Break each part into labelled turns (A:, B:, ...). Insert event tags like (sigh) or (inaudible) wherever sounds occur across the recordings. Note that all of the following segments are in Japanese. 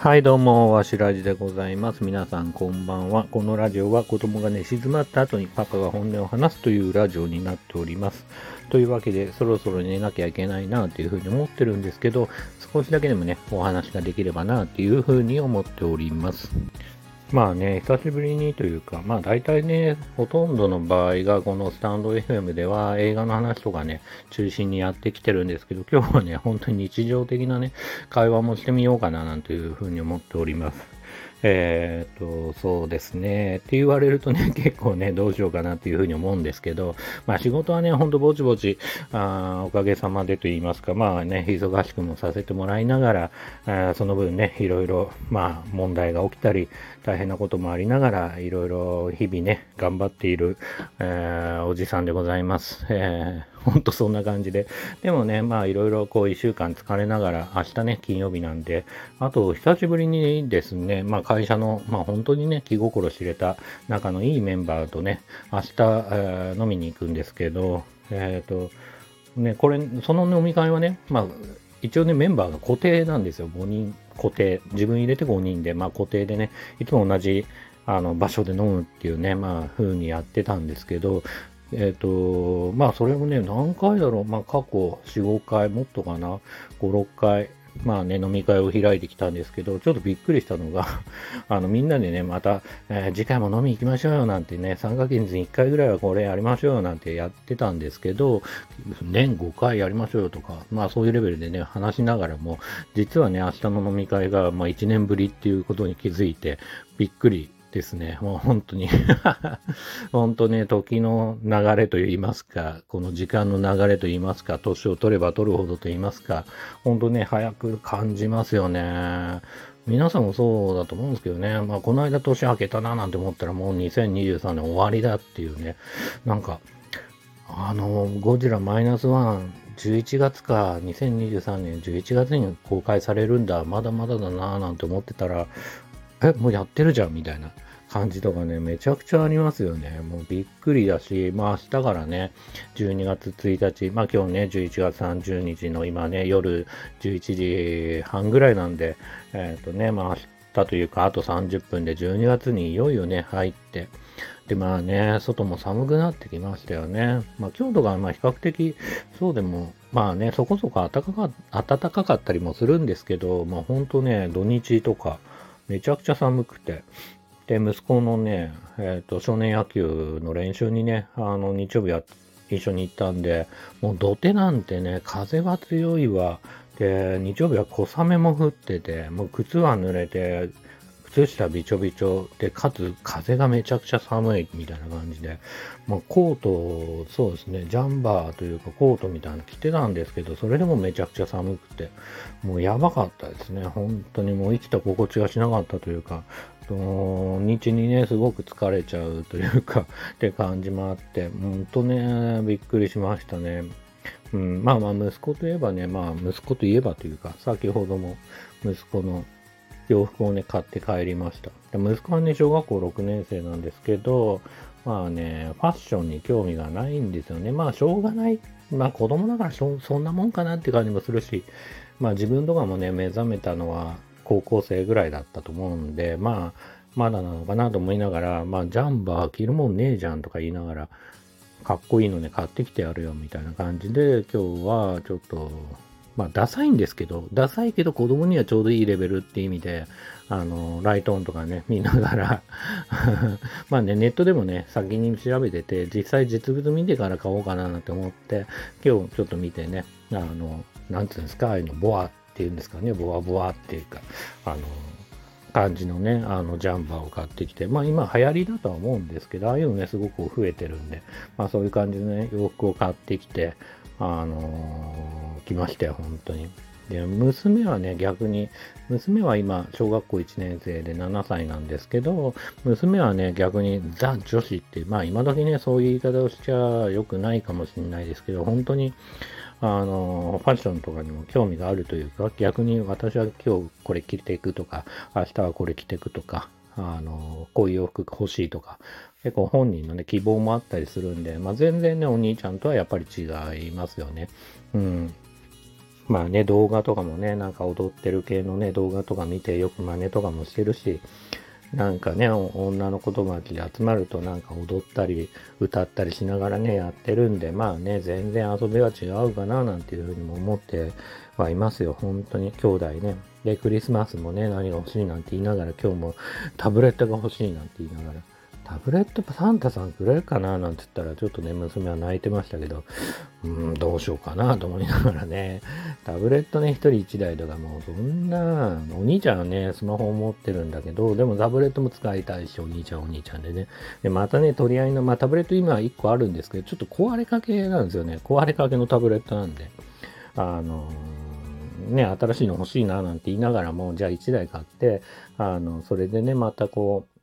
A: はいどうも、わしらじでございます。皆さんこんばんは。このラジオは子供が寝静まった後にパパが本音を話すというラジオになっております。というわけで、そろそろ寝なきゃいけないなというふうに思ってるんですけど、少しだけでもね、お話ができればなというふうに思っております。まあね、久しぶりにというか、まあ大体ね、ほとんどの場合がこのスタンド FM では映画の話とかね、中心にやってきてるんですけど、今日はね、本当に日常的なね、会話もしてみようかななんていうふうに思っております。えっ、と、そうですね。って言われるとね、(laughs) 結構ね、どうしようかなっていうふうに思うんですけど、まあ仕事はね、ほんとぼちぼち、あおかげさまでと言いますか、まあね、忙しくもさせてもらいながら、あその分ね、いろいろ、まあ問題が起きたり、大変なこともありながら、いろいろ日々ね、頑張っている、えー、おじさんでございます。えー (laughs) ほんとそんな感じで。でもね、まあいろいろこう一週間疲れながら、明日ね、金曜日なんで、あと久しぶりにですね、まあ会社の、まあ本当にね、気心知れた仲のいいメンバーとね、明日、えー、飲みに行くんですけど、えっ、ー、と、ね、これ、その飲み会はね、まあ、一応ね、メンバーが固定なんですよ。5人固定。自分入れて5人で、まあ固定でね、いつも同じあの場所で飲むっていうね、まあ風にやってたんですけど、えっ、ー、と、まあそれもね、何回だろう。まあ過去4、5回、もっとかな。5、6回。まあね、飲み会を開いてきたんですけど、ちょっとびっくりしたのが (laughs) あの、みんなでね、また、えー、次回も飲み行きましょうよなんてね、3ヶ月に1回ぐらいはこれやりましょうよなんてやってたんですけど、年5回やりましょうよとか、まあそういうレベルでね、話しながらも、実はね、明日の飲み会が、まあ1年ぶりっていうことに気づいて、びっくりですね。もう本当に (laughs) 本当ね、時の流れと言いますか、この時間の流れと言いますか、年を取れば取るほどと言いますか、本当ね、早く感じますよね。皆さんもそうだと思うんですけどね。まあ、この間年明けたななんて思ったらもう2023年終わりだっていうね。なんか、あの、ゴジラマイナスワン、11月か、2023年11月に公開されるんだ、まだまだだなぁなんて思ってたら、え、もうやってるじゃんみたいな感じとかね、めちゃくちゃありますよね。もうびっくりだし、まあ明日からね、12月1日、まあ今日ね、11月30日の今ね、夜11時半ぐらいなんで、えっ、ー、とね、まあ明日というか、あと30分で12月にいよいよね、入って、で、まあね、外も寒くなってきましたよね。まあ、京都がまあ比較的、そうでも、まあね、そこそこ暖かか暖かかったりもするんですけど、まあ本当ね、土日とか、めちゃくちゃ寒くて、で、息子のね、えっ、ー、と、少年野球の練習にね、あの、日曜日や、一緒に行ったんで、もう土手なんてね、風は強いわ。で、日曜日は小雨も降ってて、もう靴は濡れて、靴下びちょびちょで、かつ風がめちゃくちゃ寒いみたいな感じで、まあ、コート、そうですね、ジャンバーというかコートみたいなの着てたんですけど、それでもめちゃくちゃ寒くて、もうやばかったですね。本当にもう生きた心地がしなかったというか、日にね、すごく疲れちゃうというかって感じもあって、本当ね、びっくりしましたね。うん、まあまあ、息子といえばね、まあ、息子といえばというか、先ほども息子の洋服をね、買って帰りました。で息子はね、小学校6年生なんですけど、まあね、ファッションに興味がないんですよね。まあ、しょうがない。まあ、子供だからそそんなもんかなって感じもするし、まあ、自分とかもね、目覚めたのは高校生ぐらいだったと思うんで、まあ、まだなのかなと思いながら、まあ、ジャンバー着るもんねえじゃんとか言いながら、かっこいいのね、買ってきてやるよみたいな感じで、今日はちょっと、まあ、ダサいんですけど、ダサいけど子供にはちょうどいいレベルって意味で、あの、ライトオンとかね、(laughs) 見ながら。(laughs) まあね、ネットでもね、先に調べてて、実際実物見てから買おうかななんて思って、今日ちょっと見てね、あの、なんていうんですか、ああいうの、ボアっていうんですかね、ボアボアっていうか、あの、感じのね、あの、ジャンバーを買ってきて、まあ今流行りだとは思うんですけど、ああいうのね、すごく増えてるんで、まあそういう感じのね、洋服を買ってきて、あのー、来ましたよ、本当に。で、娘はね、逆に、娘は今、小学校1年生で7歳なんですけど、娘はね、逆にザ女子って、まあ今時ね、そういう言い方をしちゃ良くないかもしれないですけど、本当に、あの、ファッションとかにも興味があるというか、逆に私は今日これ着ていくとか、明日はこれ着ていくとか、あの、こういう洋服欲しいとか、結構本人のね、希望もあったりするんで、まあ、全然ね、お兄ちゃんとはやっぱり違いますよね。うん。まあね、動画とかもね、なんか踊ってる系のね、動画とか見てよく真似とかもしてるし、なんかね、女の子友達で集まるとなんか踊ったり歌ったりしながらね、やってるんで、まあね、全然遊びは違うかななんていうふうにも思ってはいますよ。本当に兄弟ね。で、クリスマスもね、何が欲しいなんて言いながら、今日もタブレットが欲しいなんて言いながら、タブレットサンタさんくれるかななんて言ったら、ちょっとね、娘は泣いてましたけど、うん、どうしようかなと思いながらね、タブレットね、一人一台とかもうそんな、お兄ちゃんはね、スマホを持ってるんだけど、でもタブレットも使いたいし、お兄ちゃんお兄ちゃんでね。で、またね、取り合いの、まあタブレット今は1個あるんですけど、ちょっと壊れかけなんですよね。壊れかけのタブレットなんで。あのね、新しいの欲しいななんて言いながらも、じゃあ1台買って、あの、それでね、またこう、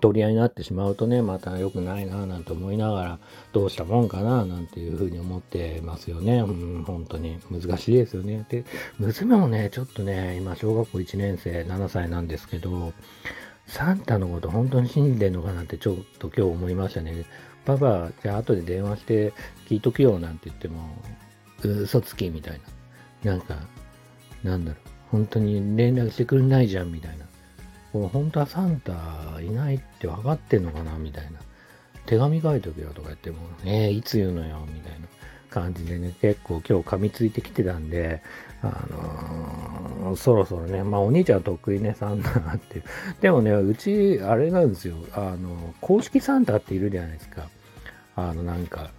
A: 取り合いになってしまうとね、また良くないなぁなんて思いながら、どうしたもんかなぁなんていうふうに思ってますよね。うん、本当に難しいですよね。で、娘もね、ちょっとね、今小学校1年生、7歳なんですけど、サンタのこと本当に信じてんのかなってちょっと今日思いましたね。パパ、じゃあ後で電話して聞いとくよなんて言っても、嘘つきみたいな。なんか、なんだろう、本当に連絡してくれないじゃんみたいな。これ本当はサンタいないって分かってんのかなみたいな。手紙書いとけよとか言っても、えー、いつ言うのよみたいな感じでね、結構今日噛みついてきてたんで、あのー、そろそろね、まあお兄ちゃん得意ね、サンタっていう。でもね、うち、あれなんですよ、あの、公式サンタっているじゃないですか。あの、なんか、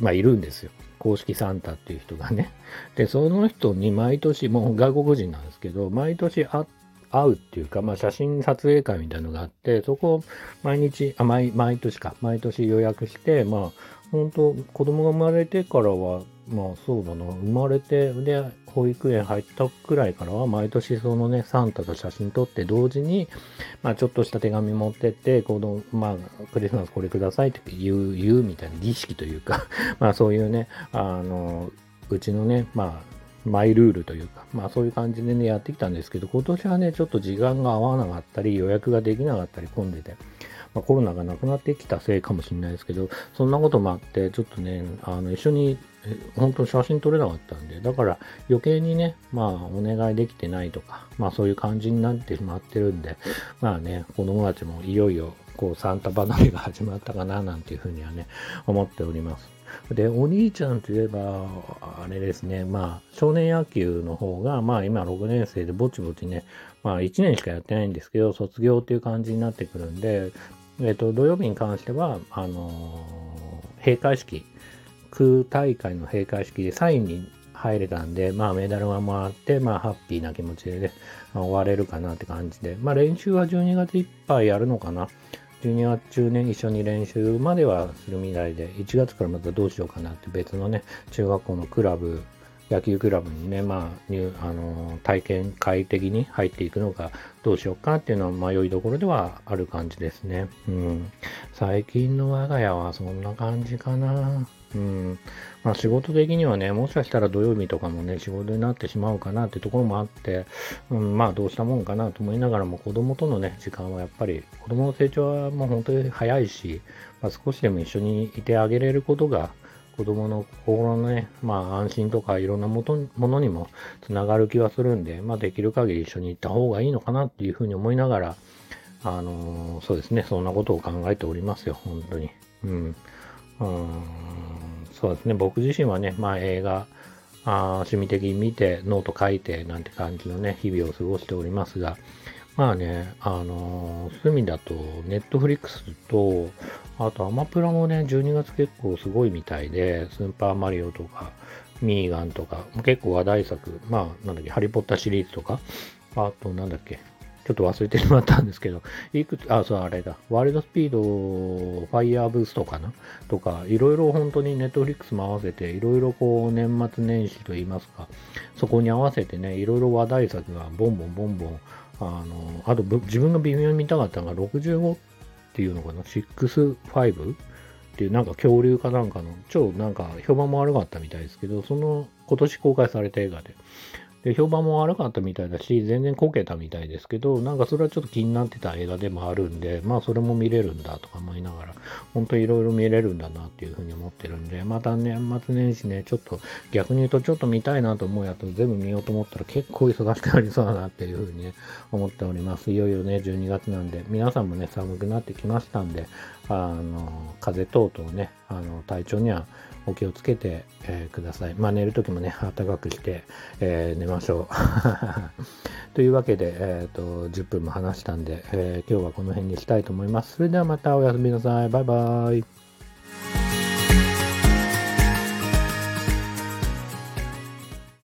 A: まあいるんですよ。公式サンタっていう人がね。で、その人に毎年、もう外国人なんですけど、毎年会っ会うっていうか、まあ、写真撮影会みたいなのがあって、そこを毎日、あ、毎、毎年か、毎年予約して、まあ、本当子供が生まれてからは、まあそうだな、生まれて、で、保育園入ったくらいからは、毎年そのね、サンタと写真撮って同時に、まあちょっとした手紙持ってって、子供、まあ、クリスマスこれくださいって言う、言うみたいな儀式というか (laughs) まあそういうね、あの、うちのね、まあ、マイルールというか、まあそういう感じでね、やってきたんですけど、今年はね、ちょっと時間が合わなかったり、予約ができなかったり混んでて、まあ、コロナがなくなってきたせいかもしれないですけど、そんなこともあって、ちょっとね、あの、一緒に、本当に写真撮れなかったんで、だから余計にね、まあお願いできてないとか、まあそういう感じになってしまってるんで、まあね、子供たちもいよいよ、こう、サンタ離れが始まったかな、なんていうふうにはね、思っております。で、お兄ちゃんといえば、あれですね、まあ、少年野球の方が、まあ今6年生でぼちぼちね、まあ1年しかやってないんですけど、卒業っていう感じになってくるんで、えっ、と、土曜日に関しては、あのー、閉会式、空大会の閉会式でサインに入れたんで、まあメダルがもらって、まあハッピーな気持ちでね、まあ、終われるかなって感じで、まあ練習は12月いっぱいやるのかな。12月中ね、一緒に練習まではするみたいで、1月からまたどうしようかなって別のね、中学校のクラブ、野球クラブにね、まあ、入あの体験会的に入っていくのか、どうしようかっていうのは迷いどころではある感じですね。うん。最近の我が家はそんな感じかな。うん。まあ仕事的にはね、もしかしたら土曜日とかもね、仕事になってしまうかなってところもあって、うん、まあどうしたもんかなと思いながらも子供とのね、時間はやっぱり、子供の成長はもう本当に早いし、まあ、少しでも一緒にいてあげれることが、子供の心のね、まあ安心とかいろんなものにもつながる気はするんで、まあできる限り一緒に行った方がいいのかなっていうふうに思いながら、あのー、そうですね、そんなことを考えておりますよ、本当に。うん。うんそうですね、僕自身はね、まあ映画、あ趣味的に見て、ノート書いてなんて感じのね、日々を過ごしておりますが、まあね、あのー、隅だと、 Netflix と、あとアマプラもね、12月結構すごいみたいで、スーパーマリオとか、ミーガンとか、結構話題作、まあ、なんだっけ、ハリーポッターシリーズとか、あと、なんだっけ、ちょっと忘れてしまったんですけど、(laughs) いくつ、あ、そう、あれだ。ワールドスピード、ファイヤーブーストかな？とか、いろいろ本当にネットフリックスも合わせて、いろいろこう、年末年始といいますか、そこに合わせてね、いろいろ話題作がボンボンボンボン、あの、あと自分が微妙に見たかったのが65っていうのかな、65っていうなんか恐竜かなんかの超なんか評判も悪かったみたいですけど、その今年公開された映画で、で、評判も悪かったみたいだし、全然こけたみたいですけど、なんかそれはちょっと気になってた映画でもあるんで、まあそれも見れるんだとか思いながら、本当いろいろ見れるんだなっていうふうに思ってるんで、また年末年始ね、ちょっと逆に言うとちょっと見たいなと思うやつ全部見ようと思ったら結構忙しくなりそうだなっていうふうに、ね、思っております。いよいよね、12月なんで、皆さんもね、寒くなってきましたんで、あの、風邪等々ね、あの、体調にはお気をつけて、えー、ください。まあ寝るときもね、暖かくして、えー、寝ましょう。(laughs) というわけで、え、ー、と、10分も話したんで、え今日はこの辺にしたいと思います。それではまたおやすみなさい。バイバイ。